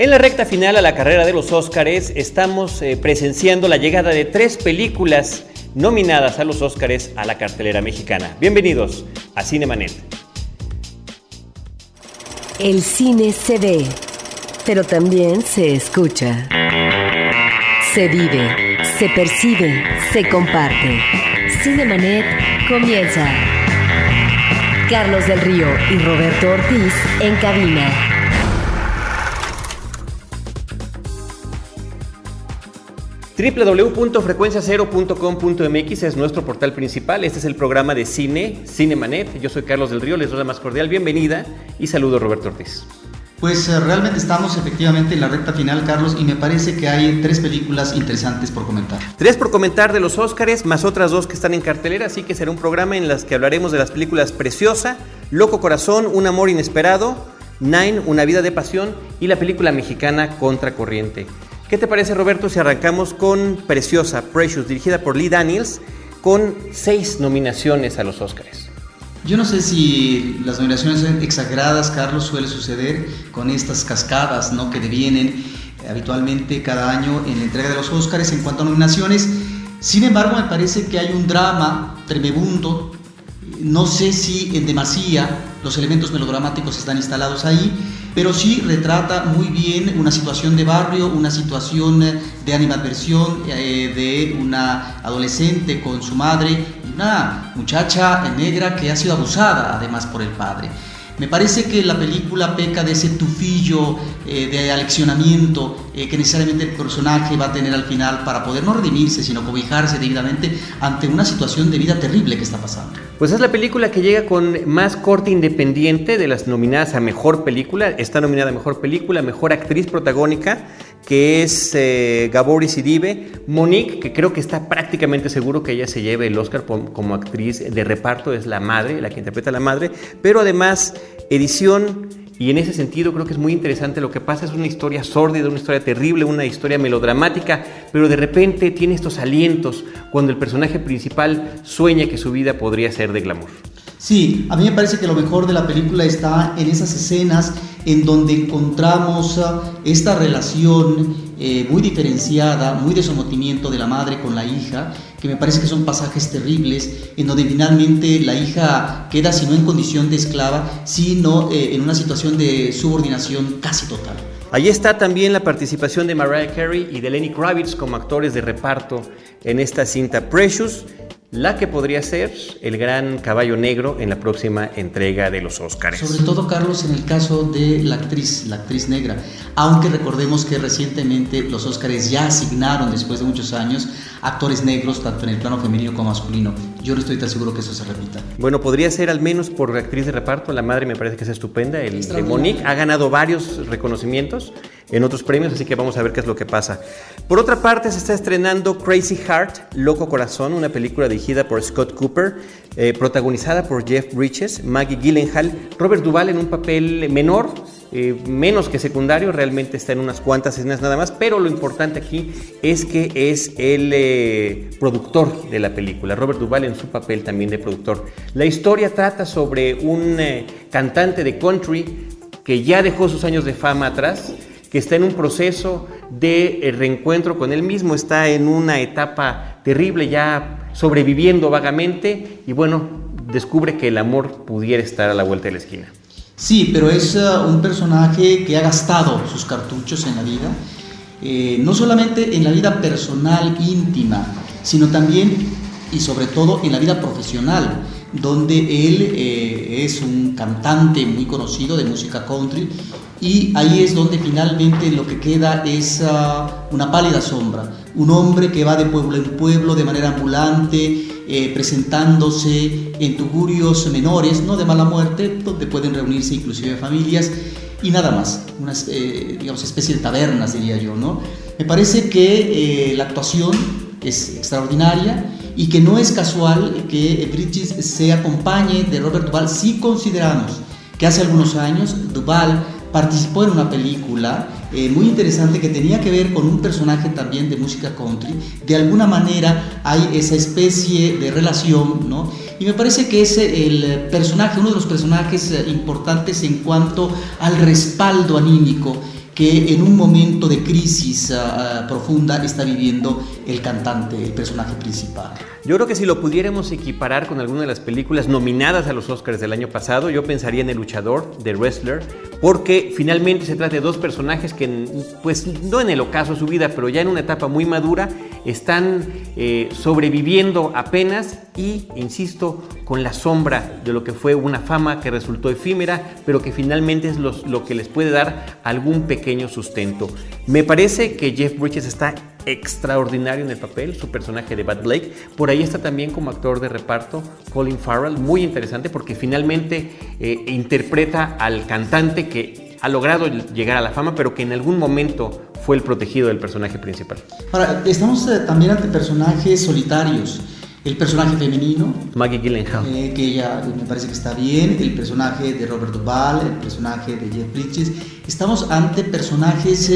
En la recta final a la carrera de los Óscares estamos eh, presenciando la llegada de tres películas nominadas a los Óscares a la cartelera mexicana. Bienvenidos a Cinemanet. El cine se ve, pero también se escucha. Se vive, se percibe, se comparte. Cinemanet comienza. Carlos del Río y Roberto Ortiz en cabina. www.frecuenciacero.com.mx es nuestro portal principal. Este es el programa de cine, Cinemanet. Yo soy Carlos del Río, les doy la más cordial bienvenida y saludo a Roberto Ortiz. Pues eh, realmente estamos efectivamente en la recta final, Carlos, y me parece que hay tres películas interesantes por comentar. Tres por comentar de los Óscares, más otras dos que están en cartelera, así que será un programa en las que hablaremos de las películas Preciosa, Loco Corazón, Un Amor Inesperado, Nine, Una Vida de Pasión y la película mexicana Contracorriente. ¿Qué te parece, Roberto, si arrancamos con Preciosa, Precious, dirigida por Lee Daniels, con seis nominaciones a los Oscars? Yo no sé si las nominaciones son exageradas, Carlos, suele suceder con estas cascadas ¿no? que devienen habitualmente cada año en la entrega de los Oscars en cuanto a nominaciones. Sin embargo, me parece que hay un drama tremebundo. No sé si en demasía los elementos melodramáticos están instalados ahí, pero sí retrata muy bien una situación de barrio, una situación de animadversión eh, de una adolescente con su madre una muchacha negra que ha sido abusada además por el padre. Me parece que la película peca de ese tufillo eh, de aleccionamiento eh, que necesariamente el personaje va a tener al final para poder no redimirse, sino cobijarse debidamente ante una situación de vida terrible que está pasando. Pues es la película que llega con más corte independiente de las nominadas a Mejor Película. Está nominada a Mejor Película, Mejor Actriz Protagónica, que es eh, Gabor Sidibe. Monique, que creo que está prácticamente seguro que ella se lleve el Oscar como actriz de reparto, es la madre, la que interpreta a la madre. Pero además, edición y en ese sentido creo que es muy interesante lo que pasa. Es una historia sórdida, una historia terrible, una historia melodramática, pero de repente tiene estos alientos cuando el personaje principal sueña que su vida podría ser de glamour. Sí, a mí me parece que lo mejor de la película está en esas escenas en donde encontramos ah, esta relación eh, muy diferenciada, muy de sometimiento de la madre con la hija, que me parece que son pasajes terribles, en donde finalmente la hija queda, si no en condición de esclava, sino eh, en una situación de subordinación casi total. Allí está también la participación de Mariah Carey y de Lenny Kravitz como actores de reparto en esta cinta Precious la que podría ser el gran caballo negro en la próxima entrega de los Oscars. Sobre todo, Carlos, en el caso de la actriz, la actriz negra. Aunque recordemos que recientemente los Oscars ya asignaron, después de muchos años, actores negros, tanto en el plano femenino como masculino. Yo no estoy tan seguro que eso se repita. Bueno, podría ser al menos por actriz de reparto. La madre me parece que es estupenda. El de Monique ha ganado varios reconocimientos en otros premios, así que vamos a ver qué es lo que pasa. Por otra parte, se está estrenando Crazy Heart, Loco Corazón, una película dirigida por Scott Cooper, eh, protagonizada por Jeff Bridges, Maggie Gyllenhaal, Robert Duvall en un papel menor, eh, menos que secundario, realmente está en unas cuantas escenas nada más, pero lo importante aquí es que es el eh, productor de la película, Robert Duvall en su papel también de productor. La historia trata sobre un cantante de country que ya dejó sus años de fama atrás, que está en un proceso de eh, reencuentro con él mismo, está en una etapa terrible, ya sobreviviendo vagamente y bueno, descubre que el amor pudiera estar a la vuelta de la esquina. Sí, pero es uh, un personaje que ha gastado sus cartuchos en la vida, eh, no solamente en la vida personal, íntima, sino también y sobre todo en la vida profesional donde él eh, es un cantante muy conocido de música country y ahí es donde finalmente lo que queda es ah, una pálida sombra, un hombre que va de pueblo en pueblo de manera ambulante, eh, presentándose en tugurios menores, no de mala muerte, donde pueden reunirse inclusive familias y nada más, una eh, digamos, especie de tabernas diría yo, ¿no? Me parece que la actuación es extraordinaria y que no es casual que Bridges se acompañe de Robert Duvall si consideramos que hace algunos años Duvall participó en una película eh, muy interesante que tenía que ver con un personaje también de música country. De alguna manera hay esa especie de relación, ¿no? Y me parece que es el personaje, uno de los personajes eh, importantes en cuanto al respaldo anímico que en un momento de crisis ah, ah, profunda está viviendo el cantante, el personaje principal. Yo creo que si lo pudiéramos equiparar con alguna de las películas nominadas a los Oscars del año pasado, yo pensaría en El luchador, The Wrestler, porque finalmente se trata de dos personajes que, pues no en el ocaso de su vida, pero ya en una etapa muy madura, están eh, sobreviviendo apenas y, insisto, con la sombra de lo que fue una fama que resultó efímera, pero que finalmente es lo que les puede dar algún pequeño sustento. Me parece que Jeff Bridges está extraordinario en el papel, su personaje de Bad Blake. Por ahí está también como actor de reparto Colin Farrell, muy interesante porque finalmente eh, interpreta al cantante que ha logrado llegar a la fama, pero que en algún momento fue el protegido del personaje principal. Ahora, estamos eh, también ante personajes solitarios. El personaje femenino, Maggie Gyllenhaal, eh, que ella me parece que está bien. El personaje de Robert Duvall, el personaje de Jeff Bridges. Estamos ante personajes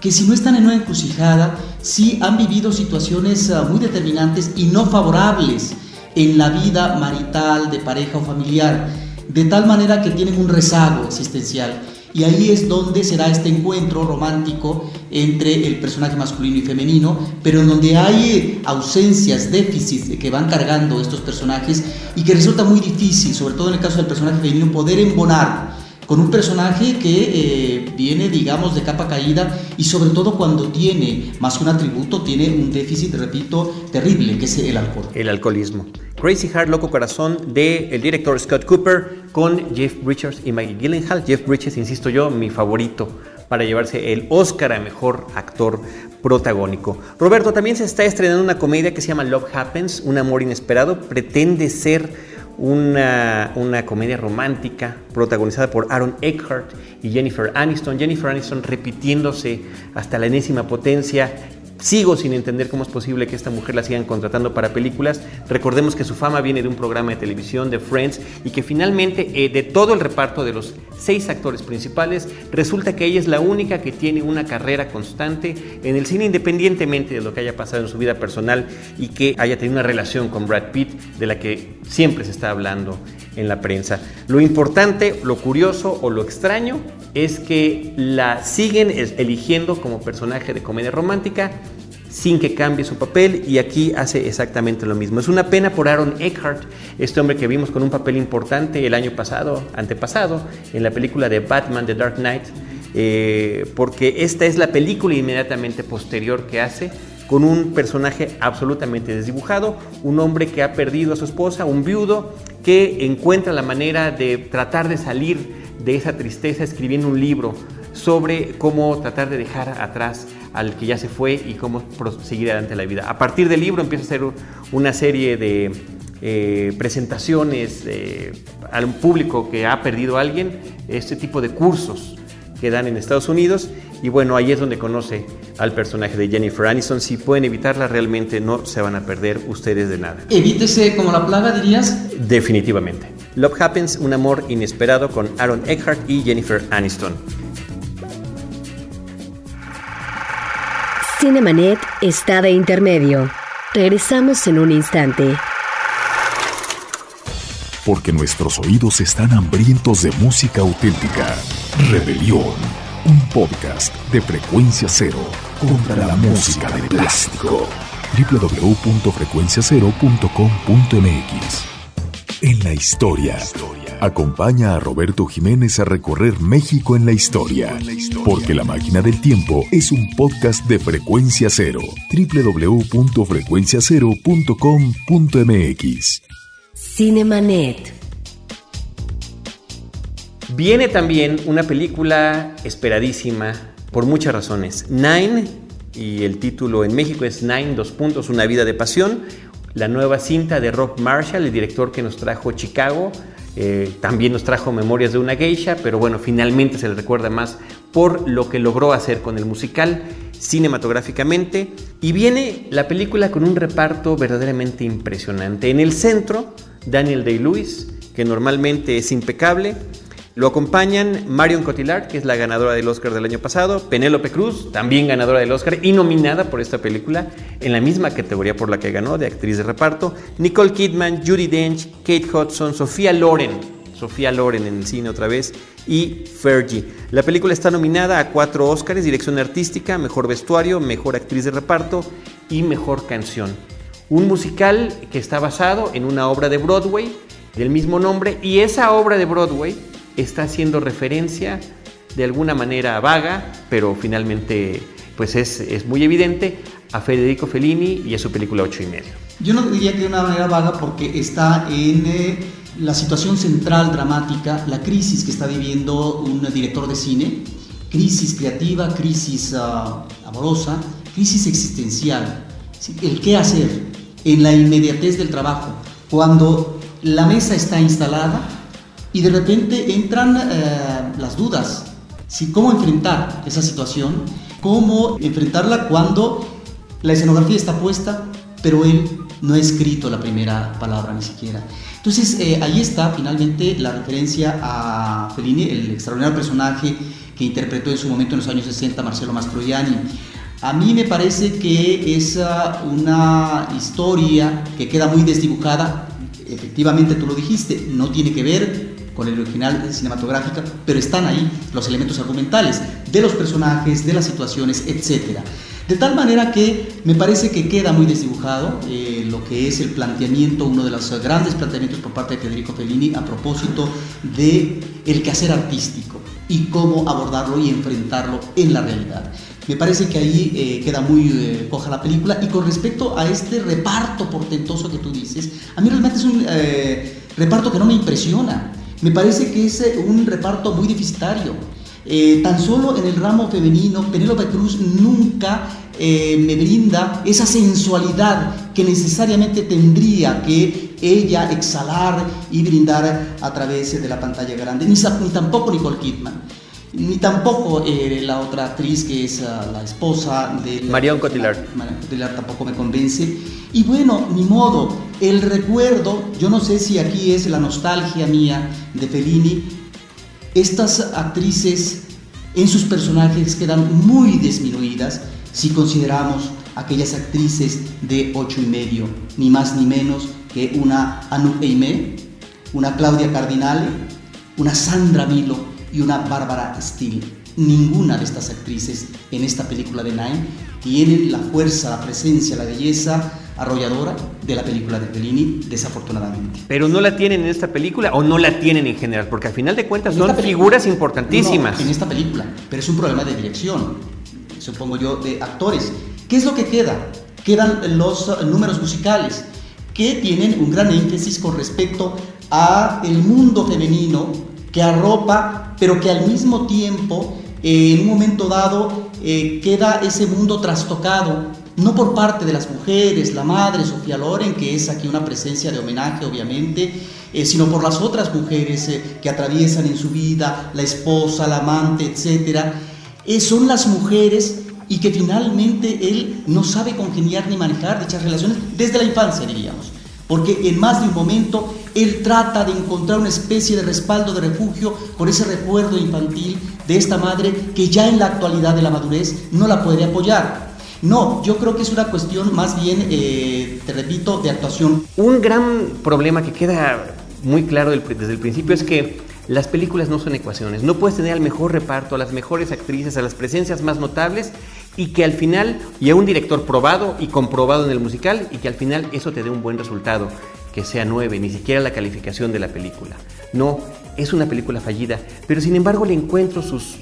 que si no están en una encrucijada, sí han vivido situaciones ah, muy determinantes y no favorables en la vida marital, de pareja o familiar, de tal manera que tienen un rezago existencial. Y ahí es donde será este encuentro romántico entre el personaje masculino y femenino, pero en donde hay ausencias, déficits que van cargando estos personajes y que resulta muy difícil, sobre todo en el caso del personaje femenino, poder embonar con un personaje que eh, viene, digamos, de capa caída y sobre todo cuando tiene más un atributo, tiene un déficit, repito, terrible, que es el alcohol. El alcoholismo. Crazy Heart, Loco Corazón, de el director Scott Cooper con Jeff Bridges y Maggie Gyllenhaal. Jeff Bridges, insisto yo, mi favorito para llevarse el Oscar a Mejor Actor Protagónico. Roberto, también se está estrenando una comedia que se llama Love Happens, Un Amor Inesperado. Pretende ser una, una, comedia romántica protagonizada por Aaron Eckhart y Jennifer Aniston. Jennifer Aniston repitiéndose hasta la enésima potencia, Sigo sin entender cómo es posible que esta mujer la sigan contratando para películas. Recordemos que su fama viene de un programa de televisión, de Friends, y que finalmente eh, de todo el reparto de los seis actores principales, resulta que ella es la única que tiene una carrera constante en el cine independientemente de lo que haya pasado en su vida personal y que haya tenido una relación con Brad Pitt de la que siempre se está hablando en la prensa. Lo importante, lo curioso o lo extraño es que la siguen eligiendo como personaje de comedia romántica sin que cambie su papel y aquí hace exactamente lo mismo. Es una pena por Aaron Eckhart, este hombre que vimos con un papel importante el año pasado, antepasado, en la película de Batman, The Dark Knight, eh, porque esta es la película inmediatamente posterior que hace con un personaje absolutamente desdibujado, un hombre que ha perdido a su esposa, un viudo que encuentra la manera de tratar de salir de esa tristeza escribiendo un libro sobre cómo tratar de dejar atrás al que ya se fue y cómo seguir adelante la vida. A partir del libro empieza a hacer una serie de eh, presentaciones eh, al público que ha perdido a alguien, este tipo de cursos que dan en Estados Unidos y bueno, ahí es donde conoce al personaje de Jennifer Aniston. Si pueden evitarla, realmente no se van a perder ustedes de nada. Evítese como la plaga, dirías. Definitivamente. Love Happens, un amor inesperado con Aaron Eckhart y Jennifer Aniston. Cinemanet está de intermedio. Regresamos en un instante. Porque nuestros oídos están hambrientos de música auténtica. Rebelión, un podcast de frecuencia cero contra la música de plástico. www.frecuenciacero.com.mx En la historia. Acompaña a Roberto Jiménez a recorrer México en la historia, porque La Máquina del Tiempo es un podcast de frecuencia cero. www.frecuenciacero.com.mx Cinemanet. Viene también una película esperadísima por muchas razones. Nine, y el título en México es Nine, dos puntos, una vida de pasión. La nueva cinta de Rob Marshall, el director que nos trajo Chicago, eh, también nos trajo Memorias de una Geisha, pero bueno, finalmente se le recuerda más por lo que logró hacer con el musical cinematográficamente. Y viene la película con un reparto verdaderamente impresionante. En el centro, Daniel Day-Lewis, que normalmente es impecable. Lo acompañan Marion Cotillard, que es la ganadora del Oscar del año pasado, Penélope Cruz, también ganadora del Oscar y nominada por esta película en la misma categoría por la que ganó de actriz de reparto, Nicole Kidman, Judy Dench, Kate Hudson, Sofía Loren, Sofía Loren en el cine otra vez y Fergie. La película está nominada a cuatro Oscars, dirección artística, mejor vestuario, mejor actriz de reparto y mejor canción. Un musical que está basado en una obra de Broadway del mismo nombre y esa obra de Broadway está haciendo referencia de alguna manera vaga, pero finalmente pues es, es muy evidente a Federico Fellini y a su película Ocho y medio. Yo no diría que de una manera vaga porque está en eh, la situación central dramática, la crisis que está viviendo un director de cine, crisis creativa, crisis ah, amorosa, crisis existencial, el qué hacer en la inmediatez del trabajo, cuando la mesa está instalada y de repente entran eh, las dudas, cómo enfrentar esa situación, cómo enfrentarla cuando la escenografía está puesta, pero él no ha escrito la primera palabra ni siquiera. Entonces eh, ahí está finalmente la referencia a Fellini, el extraordinario personaje que interpretó en su momento en los años 60 Marcelo Mastroianni. A mí me parece que es ah, una historia que queda muy desdibujada. Efectivamente, tú lo dijiste, no tiene que ver con el original cinematográfica, pero están ahí los elementos argumentales de los personajes, de las situaciones, etcétera. De tal manera que me parece que queda muy desdibujado eh, lo que es el planteamiento, uno de los grandes planteamientos por parte de Federico Fellini a propósito de el quehacer artístico y cómo abordarlo y enfrentarlo en la realidad. Me parece que ahí eh, queda muy eh, coja la película. Y con respecto a este reparto portentoso que tú dices, a mí realmente es un reparto que no me impresiona. Me parece que es un reparto muy deficitario. tan solo en el ramo femenino, Penélope Cruz nunca eh, me brinda esa sensualidad que necesariamente tendría que ella exhalar y brindar a través de la pantalla grande, ni, tampoco Nicole Kidman ni tampoco eh, la otra actriz que es ah, la esposa de Marion Cotillard. Marion Cotillard tampoco me convence. Y bueno, ni modo, el recuerdo, yo no sé si aquí es la nostalgia mía de Fellini, estas actrices en sus personajes quedan muy disminuidas si consideramos aquellas actrices de ocho y medio, ni más ni menos que una Anouk Aimé, una Claudia Cardinale, una Sandra Milo y una Bárbara Steele. Ninguna de estas actrices en esta película de Nine tienen la fuerza, la presencia, la belleza arrolladora de la película de Fellini, desafortunadamente. Pero no la tienen en esta película o no la tienen en general, porque al final de cuentas son figuras importantísimas. en esta película, pero es un problema de dirección supongo yo, de actores. ¿Qué es lo que queda? Quedan los uh, números musicales que tienen un gran énfasis con respecto a el mundo femenino que arropa, pero que al mismo tiempo, eh, en un momento dado, eh, queda ese mundo trastocado, no por parte de las mujeres, la madre Sofía Loren, que es aquí una presencia de homenaje, obviamente, eh, sino por las otras mujeres que atraviesan en su vida, la esposa, la amante, eh, son las mujeres y que finalmente él no sabe congeniar ni manejar dichas relaciones desde la infancia, diríamos. Porque en más de un momento él trata de encontrar una especie de respaldo, de refugio, por ese recuerdo infantil de esta madre que ya en la actualidad de la madurez no la puede apoyar. No, yo creo que es una cuestión más bien, eh, te repito, de actuación. Un gran problema que queda muy claro desde el principio es que las películas no son ecuaciones. No puedes tener al mejor reparto, a las mejores actrices, a las presencias más notables y que al final, y a un director probado y comprobado en el musical, y que al final eso te dé un buen resultado, que sea nueve, ni siquiera la calificación de la película. No, es una película fallida, pero sin embargo le encuentro sus,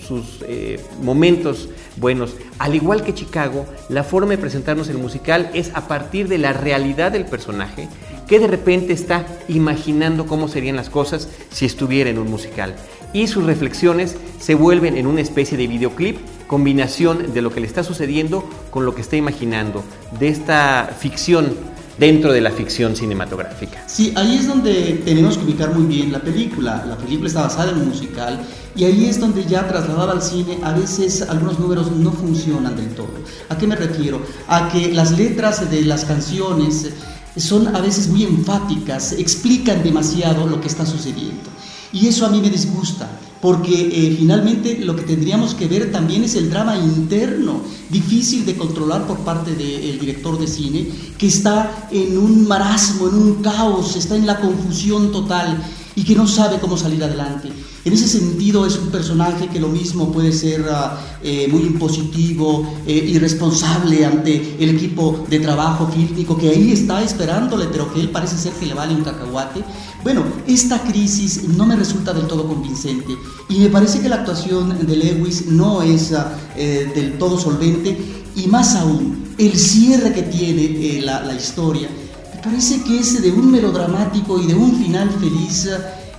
eh, momentos buenos. Al igual que Chicago, la forma de presentarnos el musical es a partir de la realidad del personaje que de repente está imaginando cómo serían las cosas si estuviera en un musical. Y sus reflexiones se vuelven en una especie de videoclip, combinación de lo que le está sucediendo con lo que está imaginando, de esta ficción dentro de la ficción cinematográfica. Sí, ahí es donde tenemos que ubicar muy bien la película. La película está basada en un musical y ahí es donde ya trasladada al cine a veces algunos números no funcionan del todo. ¿A qué me refiero? A que las letras de las canciones son a veces muy enfáticas, explican demasiado lo que está sucediendo. Y eso a mí me disgusta, porque eh, finalmente lo que tendríamos que ver también es el drama interno, difícil de controlar por parte del director de cine, que está en un marasmo, en un caos, está en la confusión total. y que no sabe cómo salir adelante. En ese sentido es un personaje que lo mismo puede ser ah, eh, muy impositivo, eh, irresponsable ante el equipo de trabajo fílmico que ahí está esperándole, pero que él parece ser que le vale un cacahuate. Bueno, esta crisis no me resulta del todo convincente y me parece que la actuación de Lewis no es ah, eh, del todo solvente y más aún el cierre que tiene la, la historia me parece que es de un melodramático y de un final feliz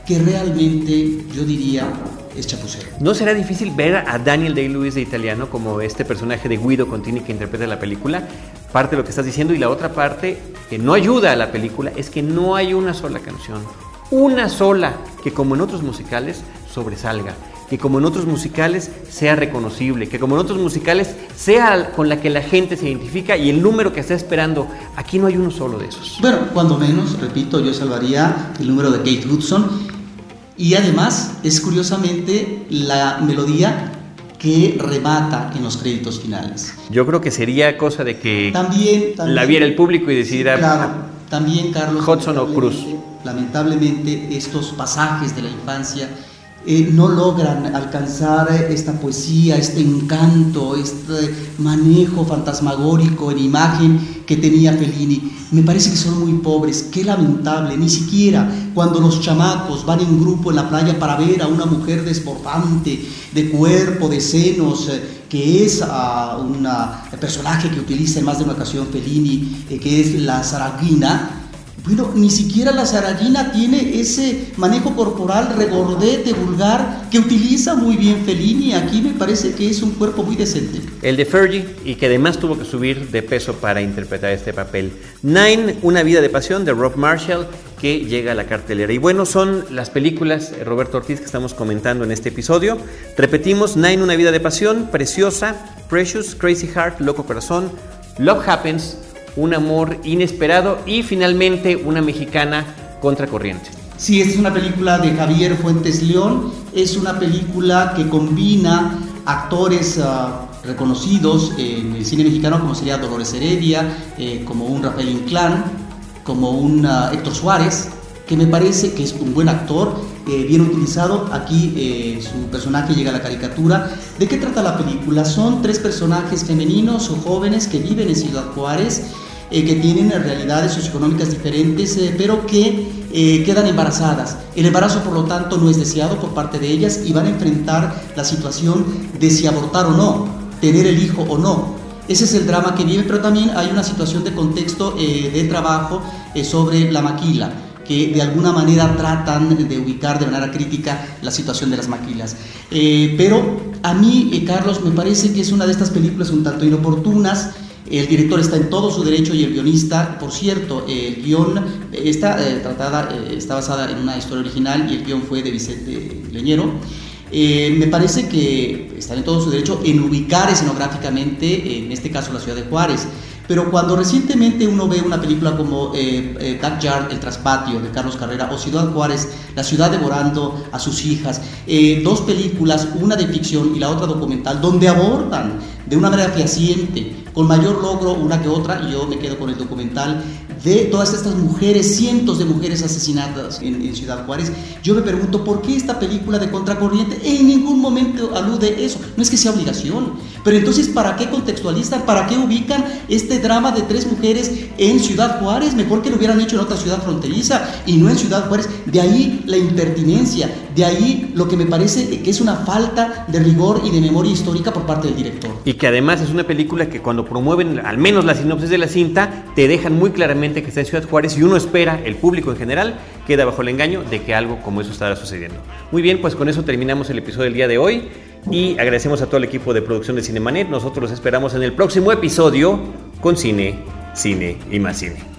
que realmente yo diría es chapucero. ¿No será difícil ver a Daniel Day-Lewis de italiano como este personaje de Guido Contini que interpreta la película? Parte de lo que estás diciendo y la otra parte que no ayuda a la película es que no hay una sola canción, una sola que como en otros musicales sobresalga que como en otros musicales sea reconocible, que como en otros musicales sea con la que la gente se identifica y el número que está esperando. Aquí no hay uno solo de esos. Bueno, cuando menos, repito, yo salvaría el número de Kate Hudson y además es curiosamente la melodía que remata en los créditos finales. Yo creo que sería cosa de que también, la viera el público y decidiera claro, también Carlos Hudson o Cruz. Lamentablemente estos pasajes de la infancia eh, no logran alcanzar esta poesía, este encanto, este manejo fantasmagórico en imagen que tenía Fellini. Me parece que son muy pobres, qué lamentable, ni siquiera cuando los chamacos van en grupo en la playa para ver a una mujer desbordante, de cuerpo, de senos, eh, que es a un personaje que utiliza en más de una ocasión Fellini, eh, que es la Zaraguina, bueno, ni siquiera la zaragina tiene ese manejo corporal regordete, vulgar, que utiliza muy bien Fellini. Aquí me parece que es un cuerpo muy decente. El de Fergie, y que además tuvo que subir de peso para interpretar este papel. Nine, Una vida de pasión, de Rob Marshall, que llega a la cartelera. Y bueno, son las películas, eh, Roberto Ortiz, que estamos comentando en este episodio. Repetimos, Nine, Una vida de pasión, Preciosa, Precious, Crazy Heart, Loco Corazón, Love Happens, un amor inesperado y finalmente una mexicana contracorriente. Sí, esta es una película de Javier Fuentes León, es una película que combina actores ah, reconocidos en el cine mexicano como sería Dolores Heredia, eh, como un Rafael Inclán, como un ah, Héctor Suárez, que me parece que es un buen actor, eh, bien utilizado. Aquí eh, su personaje llega a la caricatura. ¿De qué trata la película? Son tres personajes femeninos o jóvenes que viven en Ciudad Juárez, eh, que tienen realidades socioeconómicas diferentes, pero que quedan embarazadas. El embarazo, por lo tanto, no es deseado por parte de ellas y van a enfrentar la situación de si abortar o no, tener el hijo o no. Ese es el drama que vive, pero también hay una situación de contexto de trabajo sobre la maquila que de alguna manera tratan de ubicar de manera crítica la situación de las maquilas. Eh, pero a mí, eh, Carlos, me parece que es una de estas películas un tanto inoportunas. El director está en todo su derecho y el guionista, por cierto, el guion está tratada, está basada en una historia original y el guion fue de Vicente Leñero. Eh, me parece que está en todo su derecho en ubicar escenográficamente, en este caso la ciudad de Juárez. Pero cuando recientemente uno ve una película como eh, eh, El Traspatio de Carlos Carrera, o Ciudad Juárez, La ciudad devorando a sus hijas, eh, dos películas, una de ficción y la otra documental, donde abordan de una manera fehaciente, con mayor logro una que otra, y yo me quedo con el documental, de todas estas mujeres, cientos de mujeres asesinadas en, Ciudad Juárez, yo me pregunto por qué esta película de Contracorriente en ningún momento alude eso. No es que sea obligación, pero entonces ¿para qué contextualizan? ¿Para qué ubican este drama de tres mujeres en Ciudad Juárez? Mejor que lo hubieran hecho en otra ciudad fronteriza y no en Ciudad Juárez. De ahí la impertinencia, de ahí lo que me parece que es una falta de rigor y de memoria histórica por parte del director. Y que además es una película que cuando promueven al menos la sinopsis de la cinta, te dejan muy claramente que está en Ciudad Juárez y uno espera, el público en general, queda bajo el engaño de que algo como eso estará sucediendo. Muy bien, pues con eso terminamos el episodio del día de hoy y agradecemos a todo el equipo de producción de Cinemanet. Nosotros los esperamos en el próximo episodio con cine, cine y más cine.